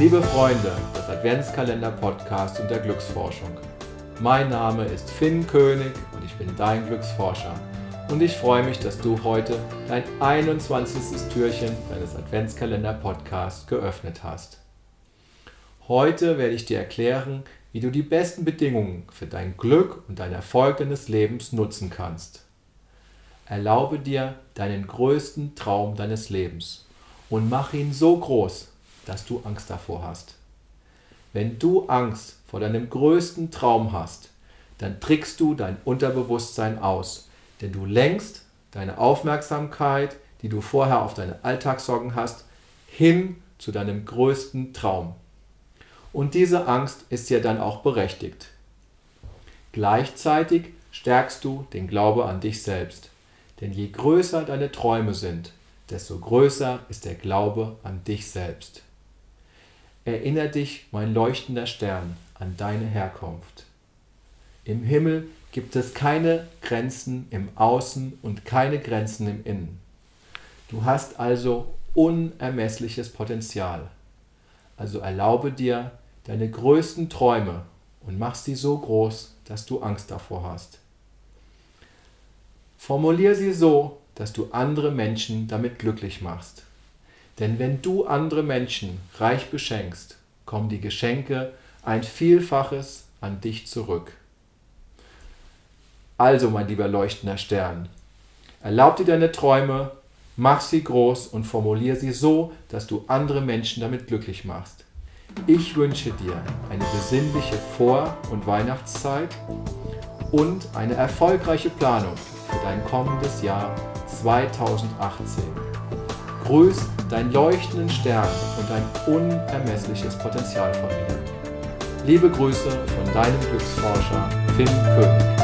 Liebe Freunde des Adventskalender-Podcasts und der Glücksforschung. Mein Name ist Finn König und ich bin dein Glücksforscher. Und ich freue mich, dass du heute dein 21. Türchen deines Adventskalender-Podcasts geöffnet hast. Heute werde ich dir erklären, wie du die besten Bedingungen für dein Glück und dein Erfolg deines Lebens nutzen kannst. Erlaube dir deinen größten Traum deines Lebens und mach ihn so groß, dass du Angst davor hast. Wenn du Angst vor deinem größten Traum hast, dann trickst du dein Unterbewusstsein aus, denn du lenkst deine Aufmerksamkeit, die du vorher auf deine Alltagssorgen hast, hin zu deinem größten Traum. Und diese Angst ist ja dann auch berechtigt. Gleichzeitig stärkst du den Glaube an dich selbst. Denn je größer deine Träume sind, desto größer ist der Glaube an dich selbst. Erinner dich, mein leuchtender Stern, an deine Herkunft. Im Himmel gibt es keine Grenzen im Außen und keine Grenzen im Innen. Du hast also unermessliches Potenzial. Also erlaube dir deine größten Träume und mach sie so groß, dass du Angst davor hast. Formulier sie so, dass du andere Menschen damit glücklich machst. Denn wenn du andere Menschen reich beschenkst, kommen die Geschenke ein Vielfaches an dich zurück. Also, mein lieber leuchtender Stern, erlaub dir deine Träume, mach sie groß und formulier sie so, dass du andere Menschen damit glücklich machst. Ich wünsche dir eine besinnliche Vor- und Weihnachtszeit und eine erfolgreiche Planung für dein kommendes Jahr 2018. Grüß dein leuchtenden Stern und dein unermessliches Potenzial von mir. Liebe Grüße von deinem Glücksforscher Finn König.